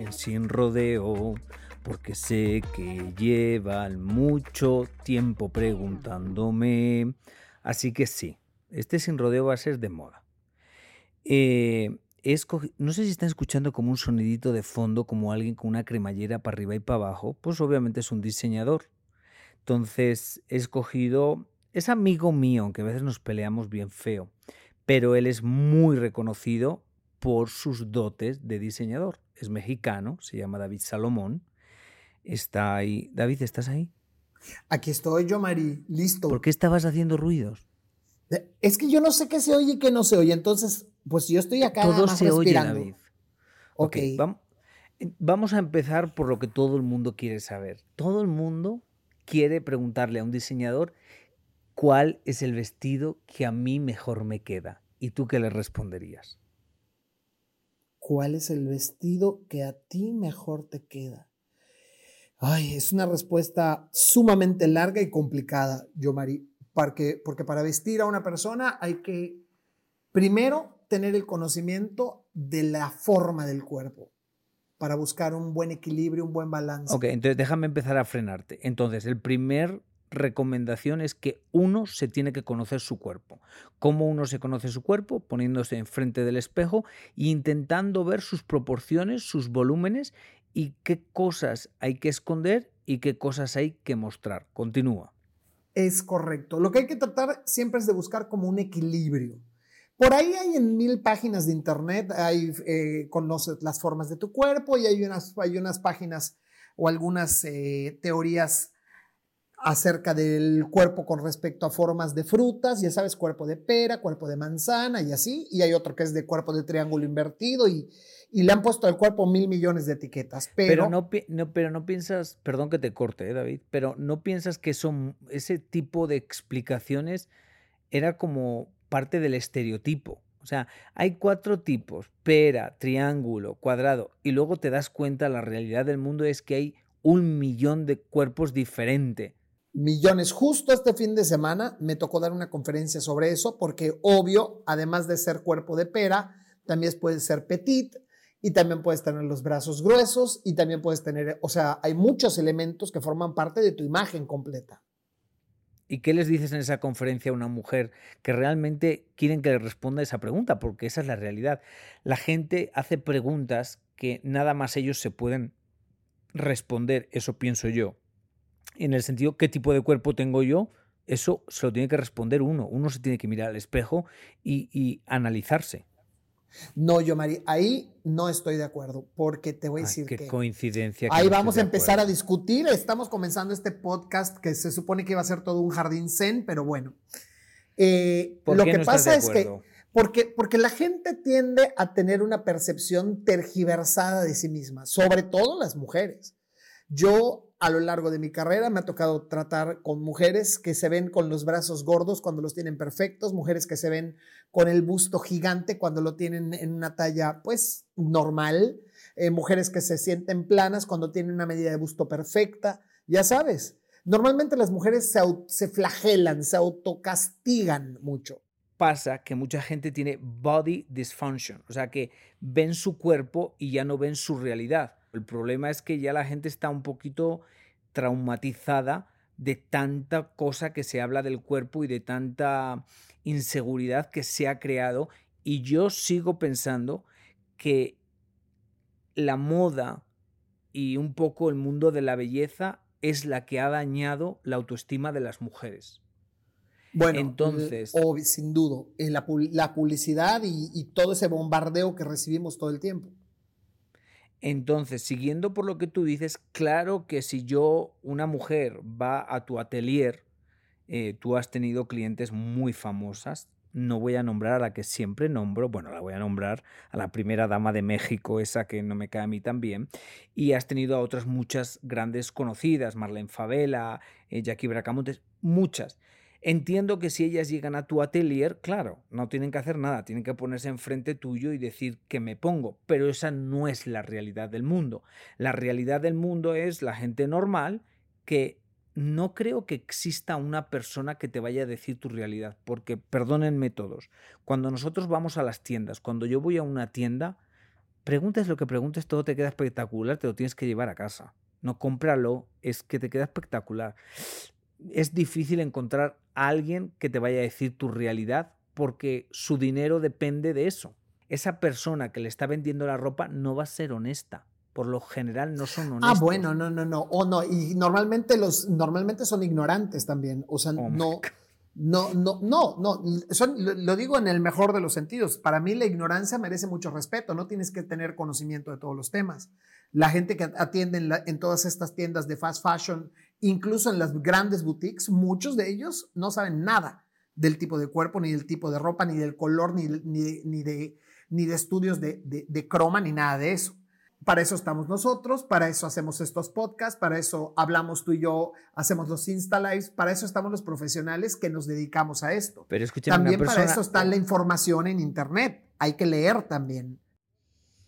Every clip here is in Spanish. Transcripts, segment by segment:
en Sin Rodeo, porque sé que llevan mucho tiempo preguntándome. Así que sí, este Sin Rodeo va a ser de moda. Eh, no sé si están escuchando como un sonidito de fondo, como alguien con una cremallera para arriba y para abajo. Pues obviamente es un diseñador. Entonces he escogido, es amigo mío, aunque a veces nos peleamos bien feo, pero él es muy reconocido por sus dotes de diseñador. Es mexicano, se llama David Salomón. Está ahí. David, ¿estás ahí? Aquí estoy yo, Mari, listo. ¿Por qué estabas haciendo ruidos? Es que yo no sé qué se oye y qué no se oye. Entonces, pues yo estoy acá. Todo se oye, David. Ok. vamos a empezar por lo que todo el mundo quiere saber. Todo el mundo quiere preguntarle a un diseñador cuál es el vestido que a mí mejor me queda. ¿Y tú qué le responderías? ¿Cuál es el vestido que a ti mejor te queda? Ay, es una respuesta sumamente larga y complicada, yo, Mari, porque, porque para vestir a una persona hay que primero tener el conocimiento de la forma del cuerpo para buscar un buen equilibrio, un buen balance. Ok, entonces déjame empezar a frenarte. Entonces, el primer recomendación es que uno se tiene que conocer su cuerpo. ¿Cómo uno se conoce su cuerpo? Poniéndose enfrente del espejo e intentando ver sus proporciones, sus volúmenes y qué cosas hay que esconder y qué cosas hay que mostrar. Continúa. Es correcto. Lo que hay que tratar siempre es de buscar como un equilibrio. Por ahí hay en mil páginas de internet, hay, eh, conoces las formas de tu cuerpo y hay unas, hay unas páginas o algunas eh, teorías acerca del cuerpo con respecto a formas de frutas, ya sabes, cuerpo de pera, cuerpo de manzana y así, y hay otro que es de cuerpo de triángulo invertido y, le han puesto al cuerpo mil millones de etiquetas. Pero, no, pero no piensas, perdón que te corte, ¿eh, David, pero no piensas que son, ese tipo de explicaciones era como parte del estereotipo. O sea, hay cuatro tipos, pera, triángulo, cuadrado, y luego te das cuenta, la realidad del mundo es que hay un millón de cuerpos diferentes millones. Justo este fin de semana me tocó dar una conferencia sobre eso, porque obvio, además de ser cuerpo de pera, también puedes ser petit y también puedes tener los brazos gruesos y también puedes tener, o sea, hay muchos elementos que forman parte de tu imagen completa. ¿Y qué les dices en esa conferencia a una mujer que realmente quieren que le responda esa pregunta? Porque esa es la realidad. La gente hace preguntas que nada más ellos se pueden responder, eso pienso yo en el sentido, ¿qué tipo de cuerpo tengo yo? Eso se lo tiene que responder uno. Uno se tiene que mirar al espejo y, analizarse. No, yo, Mari, ahí no estoy de acuerdo, porque te voy a decir qué que. coincidencia. ahí vamos a empezar a discutir. Estamos comenzando este podcast que se supone que iba a ser todo un jardín zen, pero bueno. Eh, lo que pasa es que. Porque, porque la gente tiende a tener una percepción tergiversada de sí misma, sobre todo las mujeres. Yo a lo largo de mi carrera me ha tocado tratar con mujeres que se ven con los brazos gordos cuando los tienen perfectos, mujeres que se ven con el busto gigante cuando lo tienen en una talla pues normal, eh, mujeres que se sienten planas cuando tienen una medida de busto perfecta, ya sabes. Normalmente las mujeres se, se flagelan, se autocastigan mucho pasa que mucha gente tiene body dysfunction, o sea que ven su cuerpo y ya no ven su realidad. El problema es que ya la gente está un poquito traumatizada de tanta cosa que se habla del cuerpo y de tanta inseguridad que se ha creado. Y yo sigo pensando que la moda y un poco el mundo de la belleza es la que ha dañado la autoestima de las mujeres. Bueno, entonces. sin duda, en la, publicidad y todo ese bombardeo que recibimos todo el tiempo. Entonces, siguiendo por lo que tú dices, claro que si yo, una mujer, va a tu atelier, eh, tú has tenido clientes muy famosas. No voy a nombrar a la que siempre nombro, bueno, la voy a nombrar a la primera dama de México, esa que no me cae a mí tan bien, y has tenido a otras muchas grandes conocidas, Marlene Favela, eh, Jackie Bracamontes, muchas. Entiendo que si ellas llegan a tu atelier, claro, no tienen que hacer nada, tienen que ponerse enfrente tuyo y decir que me pongo, pero esa no es la realidad del mundo. La realidad del mundo es la gente normal que no creo que exista una persona que te vaya a decir tu realidad, porque perdónenme todos, cuando nosotros vamos a las tiendas, cuando yo voy a una tienda, preguntes lo que preguntes, todo te queda espectacular, te lo tienes que llevar a casa. No cómpralo, es que te queda espectacular es difícil encontrar a alguien que te vaya a decir tu realidad porque su dinero depende de eso. Esa persona que le está vendiendo la ropa no va a ser honesta. Por lo general no son ah, honestos. Ah, bueno, no, no, no. O no. Y normalmente los, normalmente son ignorantes también. O sea, oh no, no, no, no, no. lo digo en el mejor de los sentidos. Para mí la ignorancia merece mucho respeto. No tienes que tener conocimiento de todos los temas. La gente que atiende en, en todas estas tiendas de fast fashion incluso en las grandes boutiques, muchos de ellos no saben nada del tipo de cuerpo, ni del tipo de ropa, ni del color, ni, ni, de, ni de estudios de, de, croma, ni nada de eso. Para eso estamos nosotros, para eso hacemos estos podcasts, para eso hablamos tú y yo, hacemos los Insta Lives, para eso estamos los profesionales que nos dedicamos a esto. Pero también para eso está la información en Internet, hay que leer también.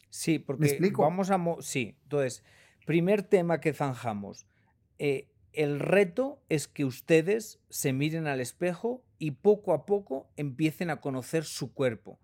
Sí, porque ¿Me explico? vamos a... Sí, entonces, primer tema que zanjamos. Eh, el reto es que ustedes se miren al espejo y poco a poco empiecen a conocer su cuerpo,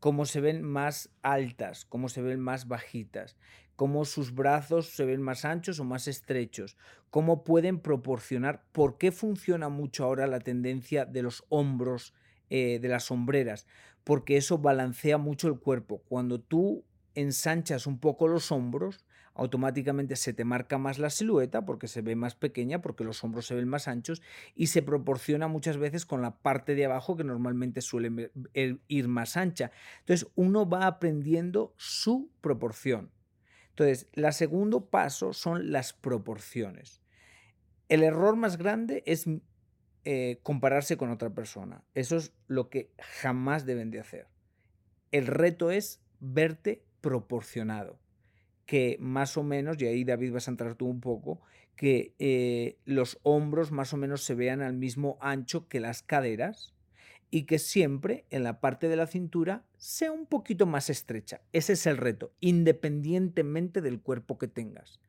cómo se ven más altas, cómo se ven más bajitas, cómo sus brazos se ven más anchos o más estrechos, cómo pueden proporcionar, por qué funciona mucho ahora la tendencia de los hombros, eh, de las sombreras, porque eso balancea mucho el cuerpo. Cuando tú ensanchas un poco los hombros, automáticamente se te marca más la silueta porque se ve más pequeña, porque los hombros se ven más anchos y se proporciona muchas veces con la parte de abajo que normalmente suele ir más ancha. Entonces uno va aprendiendo su proporción. Entonces, el segundo paso son las proporciones. El error más grande es eh, compararse con otra persona. Eso es lo que jamás deben de hacer. El reto es verte proporcionado que más o menos, y ahí David vas a entrar tú un poco, que eh, los hombros más o menos se vean al mismo ancho que las caderas y que siempre en la parte de la cintura sea un poquito más estrecha. Ese es el reto, independientemente del cuerpo que tengas.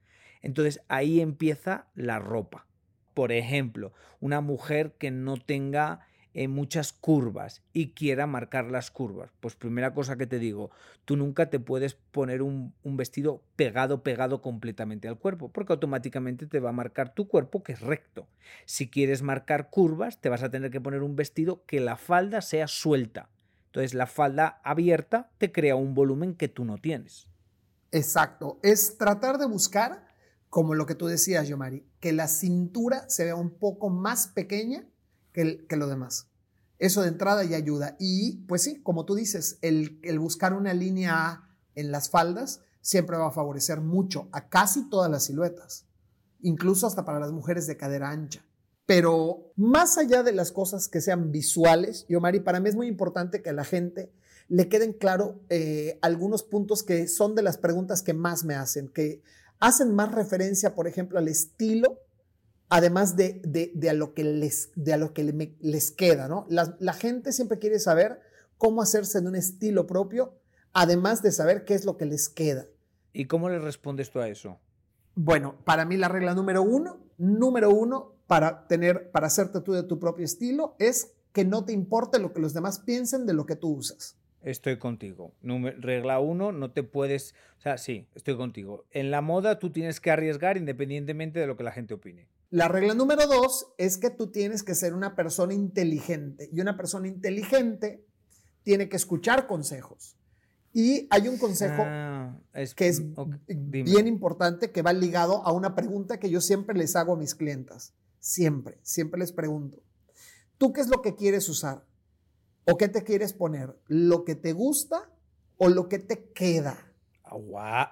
Entonces ahí empieza la ropa. Por ejemplo, una mujer que no tenga en muchas curvas y quiera marcar las curvas. Pues primera cosa que te digo, tú nunca te puedes poner un, vestido pegado, pegado completamente al cuerpo, porque automáticamente te va a marcar tu cuerpo que es recto. Si quieres marcar curvas, te vas a tener que poner un vestido que la falda sea suelta. Entonces la falda abierta te crea un volumen que tú no tienes. Exacto, es tratar de buscar, como lo que tú decías, Yomari, que la cintura se vea un poco más pequeña que, lo demás. Eso de entrada ya ayuda. Y pues sí, como tú dices, el, el buscar una línea en las faldas siempre va a favorecer mucho a casi todas las siluetas, incluso hasta para las mujeres de cadera ancha. Pero más allá de las cosas que sean visuales, yo Mari, para mí es muy importante que a la gente le queden claro eh, algunos puntos que son de las preguntas que más me hacen, que hacen más referencia, por ejemplo, al estilo además de, de, a lo que les, de a lo que les queda, ¿no? La, gente siempre quiere saber cómo hacerse de un estilo propio, además de saber qué es lo que les queda. ¿Y cómo le respondes tú a eso? Bueno, para mí la regla número uno, número uno, para tener, para hacerte tú de tu propio estilo, es que no te importe lo que los demás piensen de lo que tú usas. Estoy contigo. regla uno, no te puedes... O sea, sí, estoy contigo. En la moda tú tienes que arriesgar independientemente de lo que la gente opine. La regla número dos es que tú tienes que ser una persona inteligente y una persona inteligente tiene que escuchar consejos. Y hay un consejo ah, que es bien importante que va ligado a una pregunta que yo siempre les hago a mis clientas. Siempre, siempre les pregunto, ¿tú qué es lo que quieres usar? ¿O qué te quieres poner? ¿Lo que te gusta o lo que te queda?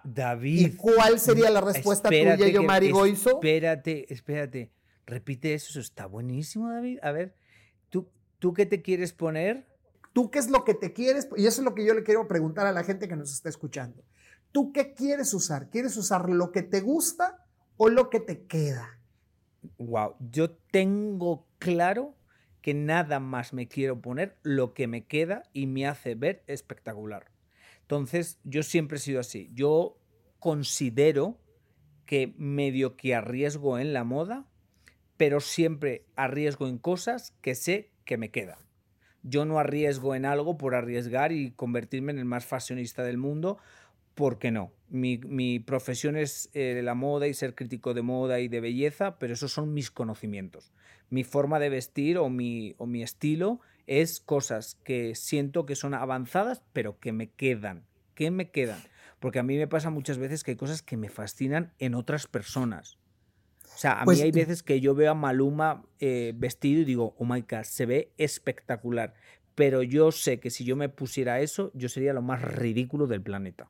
David. ¿Y cuál sería la respuesta tuya, yo, Marigo Espérate, espérate. Repite eso, eso está buenísimo, David. A ver, ¿tú, ¿tú qué te quieres poner? ¿Tú qué es lo que te quieres? Y eso es lo que yo le quiero preguntar a la gente que nos está escuchando. ¿Tú qué quieres usar? ¿Quieres usar lo que te gusta o lo que te queda? Wow, yo tengo claro que nada más me quiero poner lo que me queda y me hace ver espectacular. Entonces, yo siempre he sido así. Yo considero que medio que arriesgo en la moda, pero siempre arriesgo en cosas que sé que me quedan. Yo no arriesgo en algo por arriesgar y convertirme en el más fashionista del mundo, ¿por qué no? Mi, profesión es eh, la moda y ser crítico de moda y de belleza, pero esos son mis conocimientos. Mi forma de vestir o mi estilo es cosas que siento que son avanzadas, pero que me quedan. ¿Qué me quedan? Porque a mí me pasa muchas veces que hay cosas que me fascinan en otras personas. O sea, a mí pues hay veces que yo veo a Maluma eh, vestido y digo, oh my god, se ve espectacular. Pero yo sé que si yo me pusiera eso, yo sería lo más ridículo del planeta.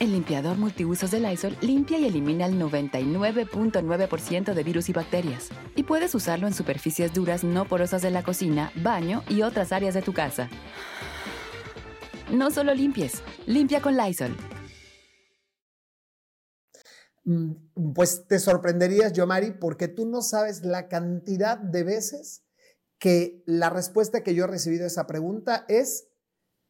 El limpiador multiusos de Lysol limpia y elimina el 99.9% de virus y bacterias. Y puedes usarlo en superficies duras no porosas de la cocina, baño y otras áreas de tu casa. No solo limpies, limpia con Lysol. Mm, pues te sorprenderías, Yomari, porque tú no sabes la cantidad de veces que la respuesta que yo he recibido a esa pregunta es,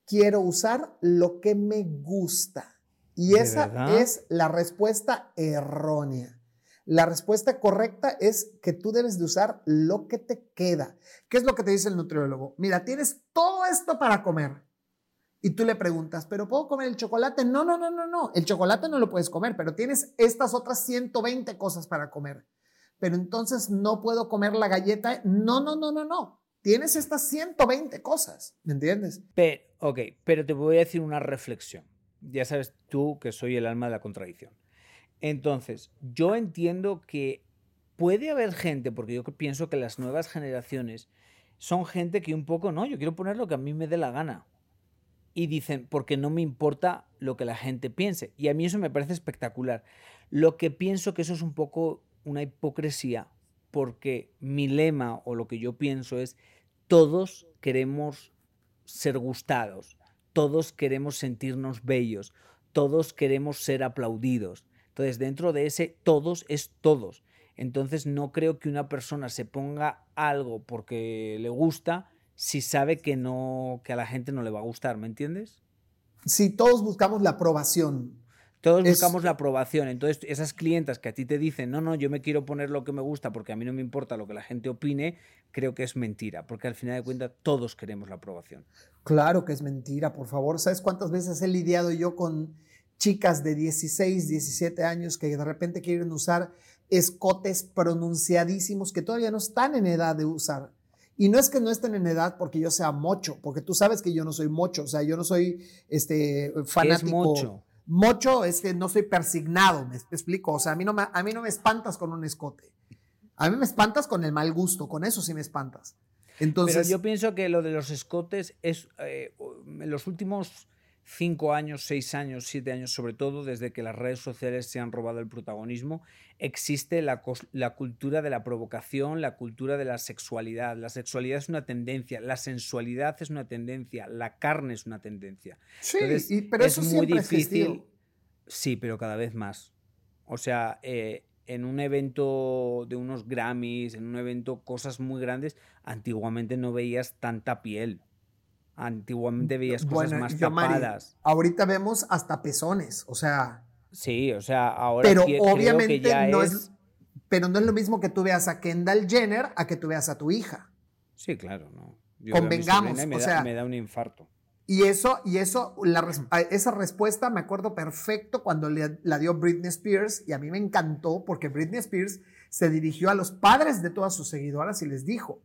quiero usar lo que me gusta. Y esa es la respuesta errónea. La respuesta correcta es que tú debes de usar lo que te queda. ¿Qué es lo que te dice el nutriólogo? Mira, tienes todo esto para comer. Y tú le preguntas, ¿pero puedo comer el chocolate? No, no, no, no, no. El chocolate no lo puedes comer, pero tienes estas otras 120 cosas para comer. Pero entonces no puedo comer la galleta. No, no, no, no, no. Tienes estas 120 cosas. ¿Me entiendes? Pero, ok, pero te voy a decir una reflexión ya sabes tú que soy el alma de la contradicción. Entonces, yo entiendo que puede haber gente, porque yo pienso que las nuevas generaciones son gente que un poco, no, yo quiero poner lo que a mí me dé la gana. Y dicen, porque no me importa lo que la gente piense. Y a mí eso me parece espectacular. Lo que pienso que eso es un poco una hipocresía, porque mi lema o lo que yo pienso es, todos queremos ser gustados todos queremos sentirnos bellos, todos queremos ser aplaudidos. Entonces, dentro de ese todos es todos. Entonces, no creo que una persona se ponga algo porque le gusta si sabe que no que a la gente no le va a gustar, ¿me entiendes? Si todos buscamos la aprobación. Todos buscamos la aprobación. Entonces, esas clientas que a ti te dicen, no, no, yo me quiero poner lo que me gusta porque a mí no me importa lo que la gente opine, creo que es mentira, porque al final de cuentas todos queremos la aprobación. Claro que es mentira, por favor. ¿Sabes cuántas veces he lidiado yo con chicas de 16, 17 años que de repente quieren usar escotes pronunciadísimos que todavía no están en edad de usar? Y no es que no estén en edad porque yo sea mocho, porque tú sabes que yo no soy mocho, o sea, yo no soy este fanático. ¿Qué es mocho? Mocho es que no soy persignado, me explico. O sea, a mí, no me, a mí no me espantas con un escote. A mí me espantas con el mal gusto, con eso sí me espantas. Entonces, Pero yo pienso que lo de los escotes es, eh, en los últimos cinco años, seis años, siete años, sobre todo desde que las redes sociales se han robado el protagonismo, existe la, cultura de la provocación, la cultura de la sexualidad. La sexualidad es una tendencia, la sensualidad es una tendencia, la carne es una tendencia. Sí, pero es muy difícil. Sí, pero cada vez más. O sea, eh, en un evento de unos Grammys, en un evento, cosas muy grandes, antiguamente no veías tanta piel. Antiguamente veías cosas más tapadas. ahorita vemos hasta pezones, o sea. Sí, o sea, ahora pero obviamente no es... Pero no es lo mismo que tú veas a Kendall Jenner a que tú veas a tu hija. Sí, claro, no. Convengamos, o sea, me da un infarto. Y eso, y eso, esa respuesta me acuerdo perfecto cuando la dio Britney Spears y a mí me encantó porque Britney Spears se dirigió a los padres de todas sus seguidoras y les dijo,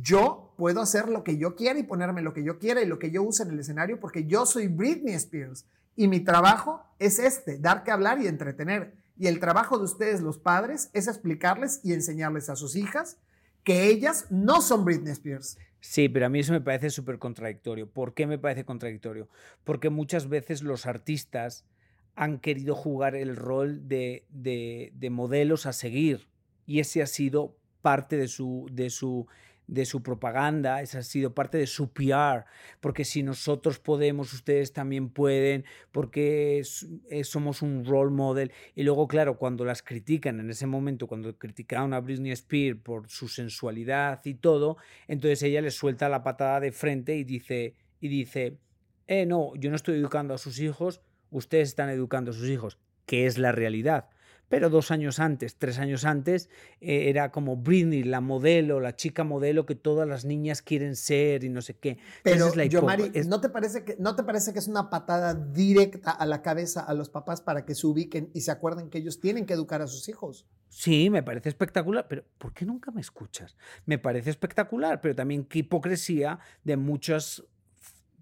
yo puedo hacer lo que yo quiera y ponerme lo que yo quiera y lo que yo use en el escenario porque yo soy Britney Spears y mi trabajo es este, dar que hablar y entretener. Y el trabajo de ustedes, los padres, es explicarles y enseñarles a sus hijas que ellas no son Britney Spears. Sí, pero a mí eso me parece súper contradictorio. ¿Por qué me parece contradictorio? Porque muchas veces los artistas han querido jugar el rol de, de, de modelos a seguir y ese ha sido parte de su, de su de su propaganda, esa ha sido parte de su PR, porque si nosotros podemos, ustedes también pueden, porque eh, somos un role model. Y luego, claro, cuando las critican en ese momento, cuando criticaron a Britney Spears por su sensualidad y todo, entonces ella les suelta la patada de frente y dice, y dice, eh, no, yo no estoy educando a sus hijos, ustedes están educando a sus hijos, que es la realidad pero dos años antes, tres años antes, eh, era como Britney, la modelo, la chica modelo que todas las niñas quieren ser y no sé qué. Pero, yo, Mari, ¿no, te parece que, ¿no te parece que es una patada directa a la cabeza a los papás para que se ubiquen y se acuerden que ellos tienen que educar a sus hijos? Sí, me parece espectacular, pero ¿por qué nunca me escuchas? Me parece espectacular, pero también qué hipocresía de muchas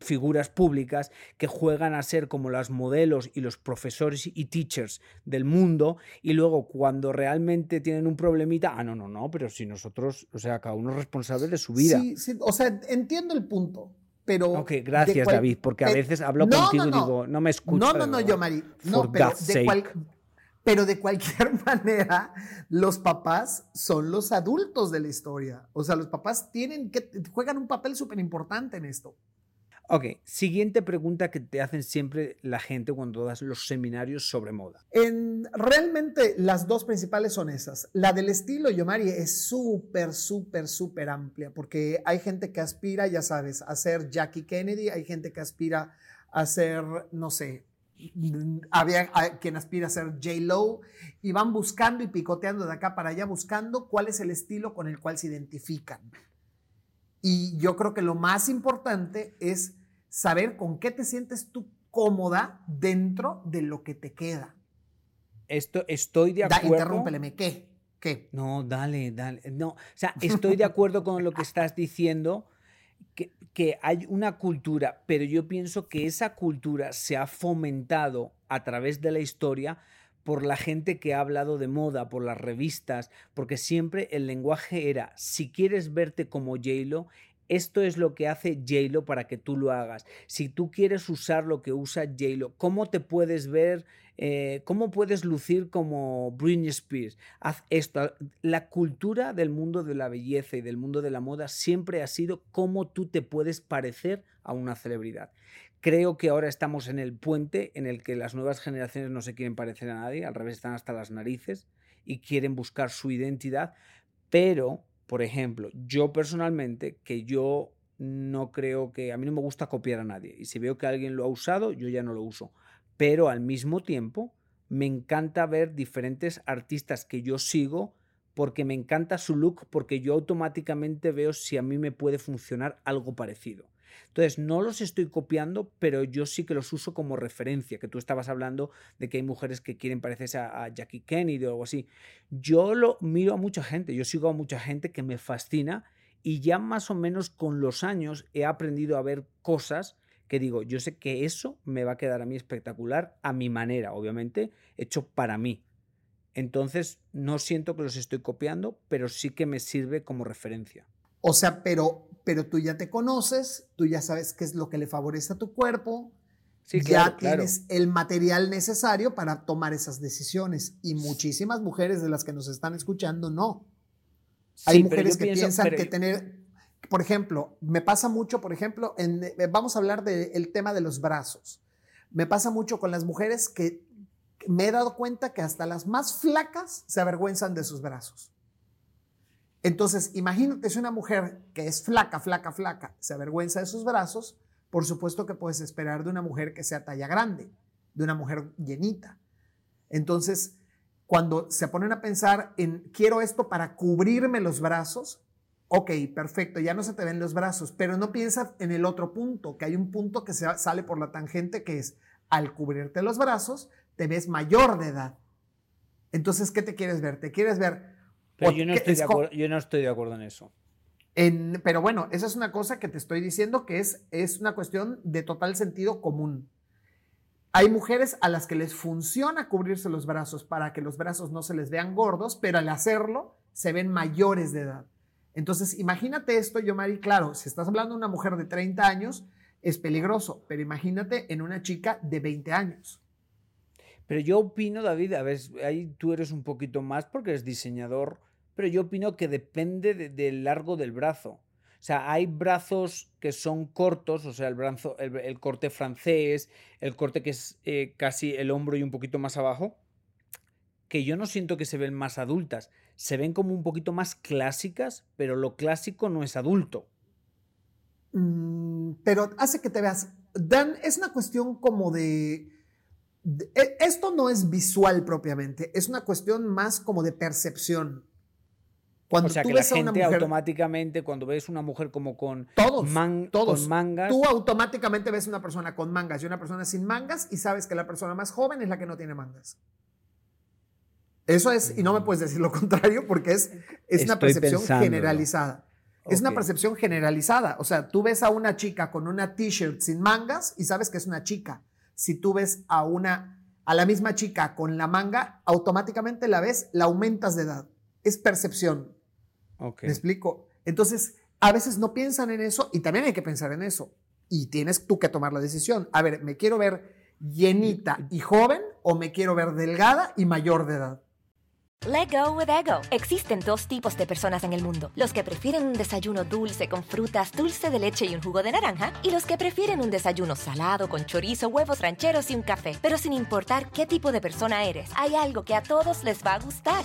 figuras públicas que juegan a ser como las modelos y los profesores y teachers del mundo y luego cuando realmente tienen un problemita, ah, no, no, no, pero si nosotros, o sea, cada uno es responsable de su vida. Sí, sí, o sea, entiendo el punto. Pero ok, gracias David, porque a veces hablo contigo y digo, no me escuchas. No, no, no, yo, Mari. No, pero de, pero de cualquier manera, los papás son los adultos de la historia. O sea, los papás tienen que juegan un papel súper importante en esto. Ok, siguiente pregunta que te hacen siempre la gente cuando das los seminarios sobre moda. En, realmente las dos principales son esas. La del estilo, Yomari, es súper, súper, súper amplia, porque hay gente que aspira, ya sabes, a ser Jackie Kennedy, hay gente que aspira a ser, no sé, había quien aspira a ser J. Lo y van buscando y picoteando de acá para allá, buscando cuál es el estilo con el cual se identifican. Y yo creo que lo más importante es saber con qué te sientes tú cómoda dentro de lo que te queda. Esto, estoy de acuerdo. interrúmpeleme, ¿qué? ¿Qué? No, dale, dale. No, o sea, estoy de acuerdo con lo que estás diciendo, que, que hay una cultura, pero yo pienso que esa cultura se ha fomentado a través de la historia por la gente que ha hablado de moda, por las revistas, porque siempre el lenguaje era, si quieres verte como J-Lo, esto es lo que hace JLo para que tú lo hagas. Si tú quieres usar lo que usa JLo, ¿cómo te puedes ver? Eh, ¿Cómo puedes lucir como Britney Spears? Haz esto. La cultura del mundo de la belleza y del mundo de la moda siempre ha sido cómo tú te puedes parecer a una celebridad. Creo que ahora estamos en el puente en el que las nuevas generaciones no se quieren parecer a nadie, al revés están hasta las narices y quieren buscar su identidad, pero por ejemplo, yo personalmente, que yo no creo que a mí no me gusta copiar a nadie y si veo que alguien lo ha usado, yo ya no lo uso. Pero al mismo tiempo, me encanta ver diferentes artistas que yo sigo porque me encanta su look, porque yo automáticamente veo si a mí me puede funcionar algo parecido. Entonces, no los estoy copiando, pero yo sí que los uso como referencia, que tú estabas hablando de que hay mujeres que quieren parecerse a, Jackie Kennedy o algo así. Yo lo miro a mucha gente, yo sigo a mucha gente que me fascina y ya más o menos con los años he aprendido a ver cosas que digo, yo sé que eso me va a quedar a mí espectacular, a mi manera, obviamente, hecho para mí. Entonces, no siento que los estoy copiando, pero sí que me sirve como referencia. O sea, pero, pero tú ya te conoces, tú ya sabes qué es lo que le favorece a tu cuerpo. ya tienes el material necesario para tomar esas decisiones. Y muchísimas mujeres de las que nos están escuchando no. Hay mujeres que piensan que tener, por ejemplo, me pasa mucho, por ejemplo, en, eh, vamos a hablar del tema de los brazos. Me pasa mucho con las mujeres que me he dado cuenta que hasta las más flacas se avergüenzan de sus brazos. Entonces, imagínate si una mujer que es flaca, flaca, flaca, se avergüenza de sus brazos, por supuesto que puedes esperar de una mujer que sea talla grande, de una mujer llenita. Entonces, cuando se ponen a pensar en quiero esto para cubrirme los brazos, ok, perfecto, ya no se te ven los brazos, pero no piensa en el otro punto, que hay un punto que se sale por la tangente que es al cubrirte los brazos, te ves mayor de edad. Entonces, ¿qué te quieres ver? ¿Te quieres ver? Pero yo no, estoy de acuerdo, yo no estoy de acuerdo en eso. pero bueno, esa es una cosa que te estoy diciendo que es, es una cuestión de total sentido común. Hay mujeres a las que les funciona cubrirse los brazos para que los brazos no se les vean gordos, pero al hacerlo se ven mayores de edad. Entonces, imagínate esto, yo, Mari, claro, si estás hablando de una mujer de 30 años, es peligroso, pero imagínate en una chica de 20 años. Pero yo opino, David, a ver, ahí tú eres un poquito más porque eres diseñador, pero yo opino que depende del largo del brazo. O sea, hay brazos que son cortos, o sea, el, brazo, el, corte francés, el corte que es eh, casi el hombro y un poquito más abajo, que yo no siento que se ven más adultas, se ven como un poquito más clásicas, pero lo clásico no es adulto. Mm, pero hace que te veas. Dan, es una cuestión como de e, esto no es visual propiamente, es una cuestión más como de percepción. Cuando o sea, que la gente automáticamente, cuando ves una mujer como con, todos, todos. mangas. Tú automáticamente ves una persona con mangas y una persona sin mangas y sabes que la persona más joven es la que no tiene mangas. Eso es, y no me puedes decir lo contrario porque es, es una percepción generalizada. Es una percepción generalizada. O sea, tú ves a una chica con una t-shirt sin mangas y sabes que es una chica si tú ves a una, a la misma chica con la manga, automáticamente la ves, la aumentas de edad. Es percepción. ¿Me explico? Entonces, a veces no piensan en eso y también hay que pensar en eso. Y tienes tú que tomar la decisión. A ver, ¿me quiero ver llenita y joven o me quiero ver delgada y mayor de edad? Let go with ego. Existen dos tipos de personas en el mundo: los que prefieren un desayuno dulce con frutas, dulce de leche y un jugo de naranja, y los que prefieren un desayuno salado con chorizo, huevos rancheros y un café. Pero sin importar qué tipo de persona eres, hay algo que a todos les va a gustar.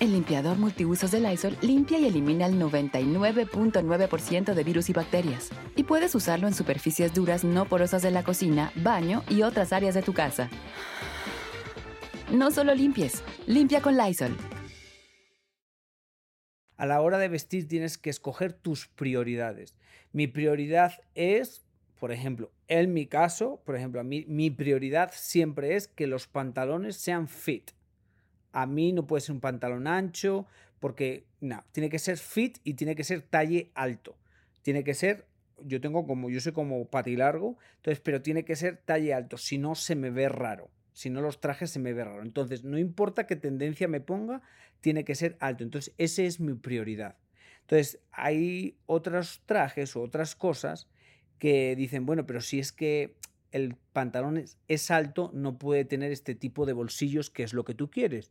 El limpiador multiusos de Lysol limpia y elimina el 99.9% de virus y bacterias. Y puedes usarlo en superficies duras no porosas de la cocina, baño y otras áreas de tu casa. No solo limpies, limpia con Lysol. A la hora de vestir tienes que escoger tus prioridades. Mi prioridad es, por ejemplo, en mi caso, por ejemplo, mí, mi prioridad siempre es que los pantalones sean fit a mí no puede ser un pantalón ancho, porque no, tiene que ser fit y tiene que ser talle alto. Tiene que ser, yo tengo como, yo soy como pati largo, entonces, pero tiene que ser talle alto, si no se me ve raro. Si no los trajes se me ve raro. Entonces, no importa qué tendencia me ponga, tiene que ser alto. Entonces, esa es mi prioridad. Entonces, hay otros trajes o otras cosas que dicen, bueno, pero si es que el pantalón es, alto, no puede tener este tipo de bolsillos que es lo que tú quieres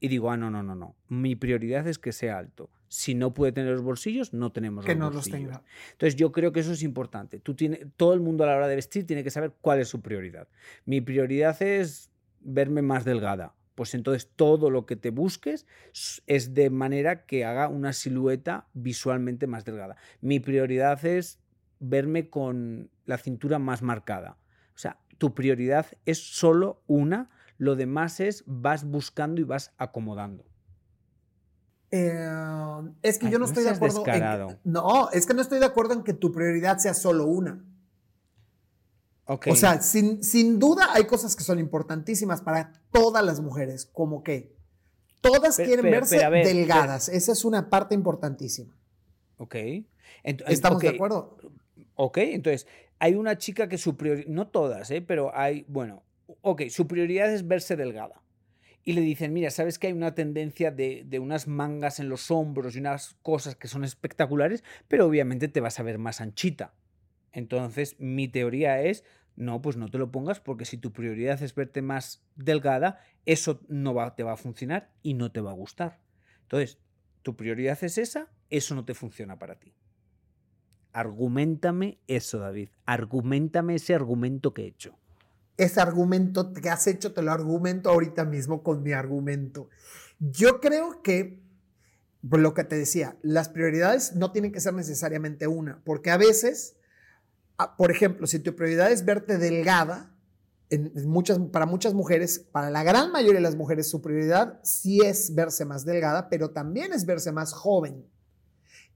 y digo, ah, no, no, no, no. Mi prioridad es que sea alto. Si no puede tener los bolsillos, no tenemos que no los tenga. Entonces yo creo que eso es importante. Tú tiene, todo el mundo a la hora de vestir tiene que saber cuál es su prioridad. Mi prioridad es verme más delgada. Pues entonces todo lo que te busques es de manera que haga una silueta visualmente más delgada. Mi prioridad es verme con la cintura más marcada. O sea, tu prioridad es solo una lo demás es vas buscando y vas acomodando. Eh, es que yo no estoy de acuerdo. En no, es que no estoy de acuerdo en que tu prioridad sea solo una. O sea, sin, sin, duda hay cosas que son importantísimas para todas las mujeres, como que todas quieren verse delgadas. Esa es una parte importantísima. Ok. ¿Estamos de acuerdo? Ok, entonces, hay una chica que su prioridad, no todas, ¿eh? pero hay, bueno, ok, su prioridad es verse delgada. Y le dicen, mira, ¿sabes que hay una tendencia de, unas mangas en los hombros y unas cosas que son espectaculares, pero obviamente te vas a ver más anchita? Entonces, mi teoría es, no, pues no te lo pongas porque si tu prioridad es verte más delgada, eso no te va a funcionar y no te va a gustar. Entonces, tu prioridad es esa, eso no te funciona para ti. Argumentame eso, David. Argumentame ese argumento que he hecho. Ese argumento que has hecho, te lo argumento ahorita mismo con mi argumento. Yo creo que, por lo que te decía, las prioridades no tienen que ser necesariamente una, porque a veces Ah, por ejemplo, si tu prioridad es verte delgada, para muchas mujeres, para la gran mayoría de las mujeres, su prioridad sí es verse más delgada, pero también es verse más joven.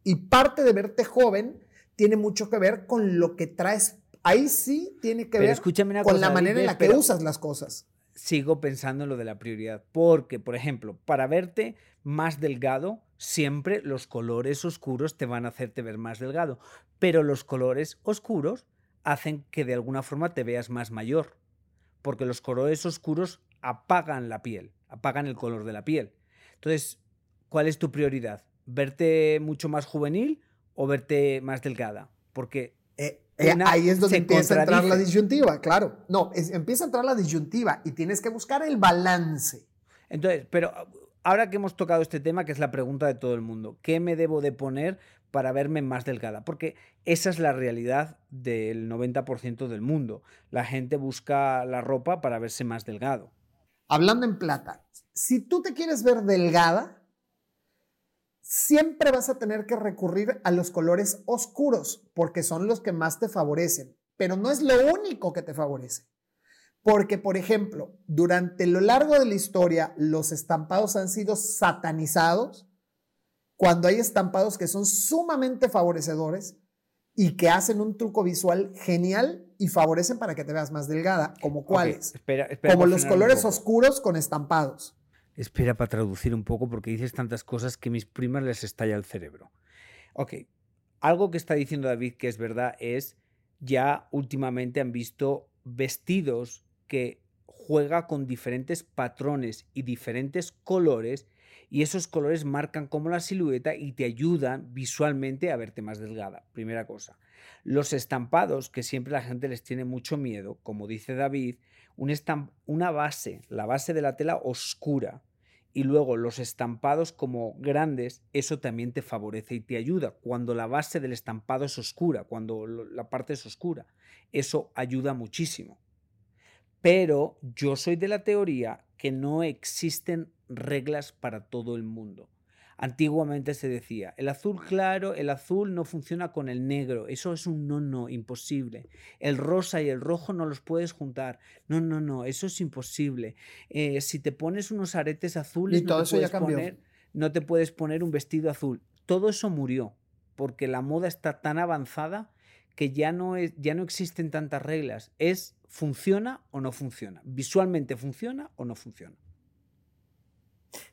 Y parte de verte joven tiene mucho que ver con lo que traes. Ahí sí tiene que ver con la manera en la que usas las cosas. Sigo pensando en lo de la prioridad, porque, por ejemplo, para verte más delgado, siempre los colores oscuros te van a hacerte ver más delgado, pero los colores oscuros hacen que de alguna forma te veas más mayor, porque los colores oscuros apagan la piel, apagan el color de la piel. Entonces, ¿cuál es tu prioridad? ¿Verte mucho más juvenil o verte más delgada? Porque eh, eh, ahí es donde empieza a entrar la disyuntiva, claro. No, empieza a entrar la disyuntiva y tienes que buscar el balance. Entonces, pero ahora que hemos tocado este tema, que es la pregunta de todo el mundo, ¿qué me debo de poner para verme más delgada? Porque esa es la realidad del 90% del mundo. La gente busca la ropa para verse más delgado. Hablando en plata, si tú te quieres ver delgada, siempre vas a tener que recurrir a los colores oscuros, porque son los que más te favorecen, pero no es lo único que te favorece. Porque, por ejemplo, durante lo largo de la historia, los estampados han sido satanizados cuando hay estampados que son sumamente favorecedores y que hacen un truco visual genial y favorecen para que te veas más delgada, como cuáles. como los colores oscuros con estampados. Espera para traducir un poco porque dices tantas cosas que mis primas les estalla el cerebro. Ok, algo que está diciendo David que es verdad es ya últimamente han visto vestidos que juega con diferentes patrones y diferentes colores y esos colores marcan como la silueta y te ayudan visualmente a verte más delgada. Primera cosa. Los estampados, que siempre la gente les tiene mucho miedo, como dice David, un una base, la base de la tela oscura, y luego los estampados como grandes, eso también te favorece y te ayuda. Cuando la base del estampado es oscura, cuando la parte es oscura, eso ayuda muchísimo. Pero yo soy de la teoría que no existen reglas para todo el mundo. Antiguamente se decía, el azul claro, el azul no funciona con el negro, eso es un no, no, imposible. El rosa y el rojo no los puedes juntar, no, no, no, eso es imposible. Eh, si te pones unos aretes azules, no, te puedes poner, no te puedes poner un vestido azul. Todo eso murió, porque la moda está tan avanzada que ya no, es, ya no existen tantas reglas, es funciona o no funciona, visualmente funciona o no funciona.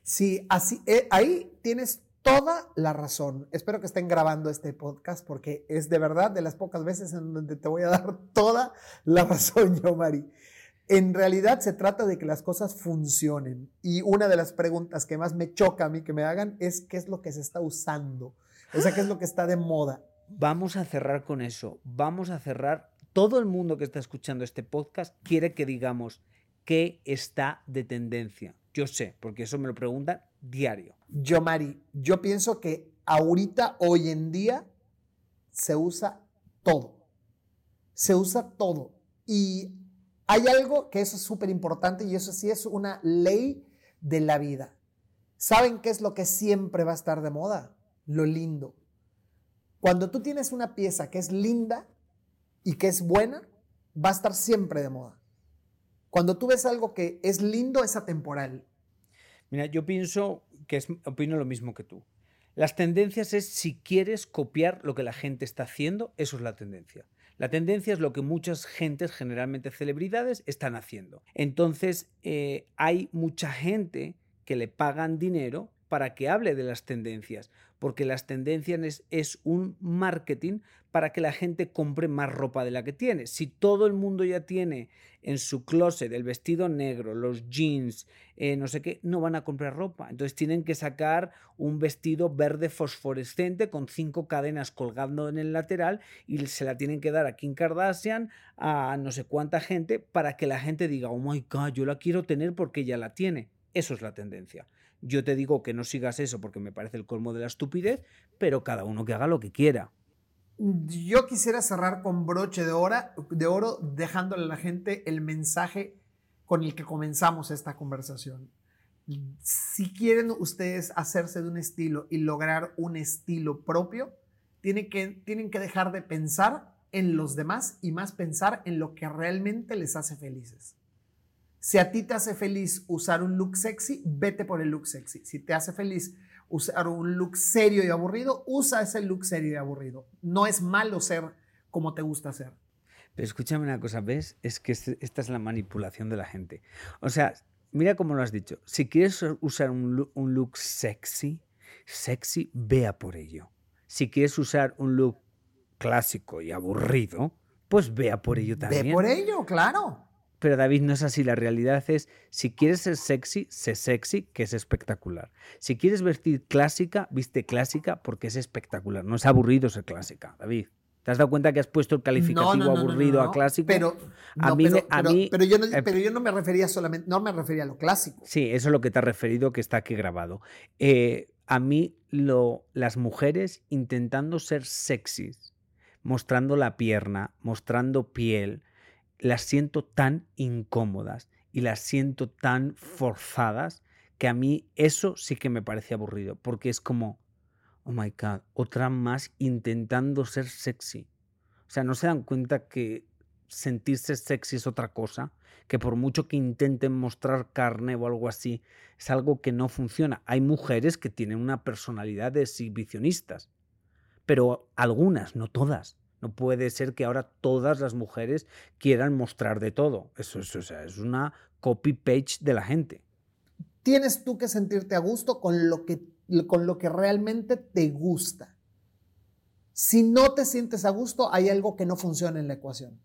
Sí, así, eh, ahí tienes toda la razón. Espero que estén grabando este podcast porque es de verdad de las pocas veces en donde te voy a dar toda la razón, yo, Mari. En realidad se trata de que las cosas funcionen. Y una de las preguntas que más me choca a mí que me hagan es qué es lo que se está usando. O sea, qué es lo que está de moda. Vamos a cerrar con eso. Vamos a cerrar. Todo el mundo que está escuchando este podcast quiere que digamos qué está de tendencia. Yo sé, porque eso me lo preguntan diario. Yo, Mari, yo pienso que ahorita, hoy en día, se usa todo. Se usa todo. Y hay algo que eso es súper importante y eso sí es una ley de la vida. ¿Saben qué es lo que siempre va a estar de moda? Lo lindo. Cuando tú tienes una pieza que es linda y que es buena, va a estar siempre de moda. Cuando tú ves algo que es lindo, es atemporal. Mira, yo pienso que es, opino lo mismo que tú. Las tendencias es si quieres copiar lo que la gente está haciendo, eso es la tendencia. La tendencia es lo que muchas gentes, generalmente celebridades, están haciendo. Entonces, eh, hay mucha gente que le pagan dinero para que hable de las tendencias, porque las tendencias es, un marketing para que la gente compre más ropa de la que tiene. Si todo el mundo ya tiene en su closet el vestido negro, los jeans, eh, no sé qué, no van a comprar ropa. Entonces tienen que sacar un vestido verde fosforescente con cinco cadenas colgando en el lateral y se la tienen que dar a Kim Kardashian, a no sé cuánta gente, para que la gente diga, oh my god, yo la quiero tener porque ya la tiene. Eso es la tendencia. Yo te digo que no sigas eso porque me parece el colmo de la estupidez, pero cada uno que haga lo que quiera. Yo quisiera cerrar con broche de, de oro, dejándole a la gente el mensaje con el que comenzamos esta conversación. Si quieren ustedes hacerse de un estilo y lograr un estilo propio, tienen que, tienen que dejar de pensar en los demás y más pensar en lo que realmente les hace felices. Si a ti te hace feliz usar un look sexy, vete por el look sexy. Si te hace feliz usar un look serio y aburrido, usa ese look serio y aburrido. No es malo ser como te gusta ser. Pero escúchame una cosa, ¿ves? Es que este, esta es la manipulación de la gente. O sea, mira cómo lo has dicho. Si quieres usar un look, un look sexy, sexy, vea por ello. Si quieres usar un look clásico y aburrido, pues vea por ello también. Ve por ello, claro. Pero David, no es así. La realidad es, si quieres ser sexy, sé sexy, que es espectacular. Si quieres vestir clásica, viste clásica porque es espectacular. No es aburrido ser clásica, David. ¿Te has dado cuenta que has puesto el calificativo aburrido a clásico? Pero, a mí, pero, yo no, pero yo no me refería solamente, no me refería a lo clásico. Sí, eso es lo que te has referido, que está aquí grabado. Eh, a mí, lo, las mujeres intentando ser sexys, mostrando la pierna, mostrando piel, las siento tan incómodas y las siento tan forzadas que a mí eso sí que me parece aburrido, porque es como, oh my god, otra más intentando ser sexy. O sea, no se dan cuenta que sentirse sexy es otra cosa, que por mucho que intenten mostrar carne o algo así, es algo que no funciona. Hay mujeres que tienen una personalidad de exhibicionistas, pero algunas, no todas. No puede ser que ahora todas las mujeres quieran mostrar de todo. Eso, es una copy-page de la gente. Tienes tú que sentirte a gusto con lo que, con lo que realmente te gusta. Si no te sientes a gusto, hay algo que no funciona en la ecuación.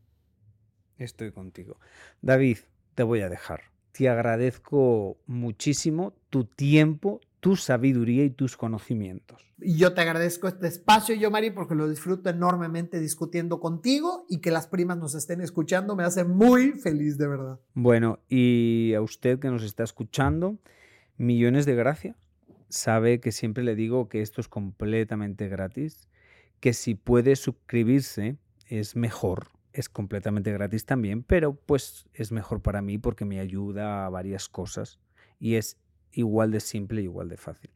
Estoy contigo. David, te voy a dejar. Te agradezco muchísimo tu tiempo, tu sabiduría y tus conocimientos. Yo te agradezco este espacio, yo, Mari, porque lo disfruto enormemente discutiendo contigo y que las primas nos estén escuchando me hace muy feliz, de verdad. Bueno, y a usted que nos está escuchando, millones de gracias. Sabe que siempre le digo que esto es completamente gratis, que si puede suscribirse es mejor, es completamente gratis también, pero pues es mejor para mí porque me ayuda a varias cosas y es igual de simple, igual de fácil.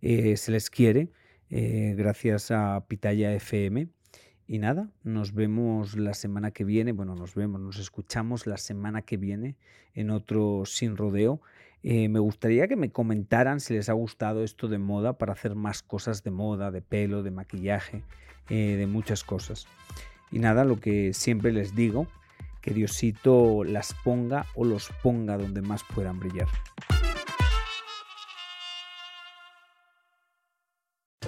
Eh, se les quiere, eh, gracias a Pitaya FM. Y nada, nos vemos la semana que viene, bueno, nos vemos, nos escuchamos la semana que viene en otro Sin Rodeo. Eh, me gustaría que me comentaran si les ha gustado esto de moda para hacer más cosas de moda, de pelo, de maquillaje, de muchas cosas. Y nada, lo que siempre les digo, que Diosito las ponga o los ponga donde más puedan brillar.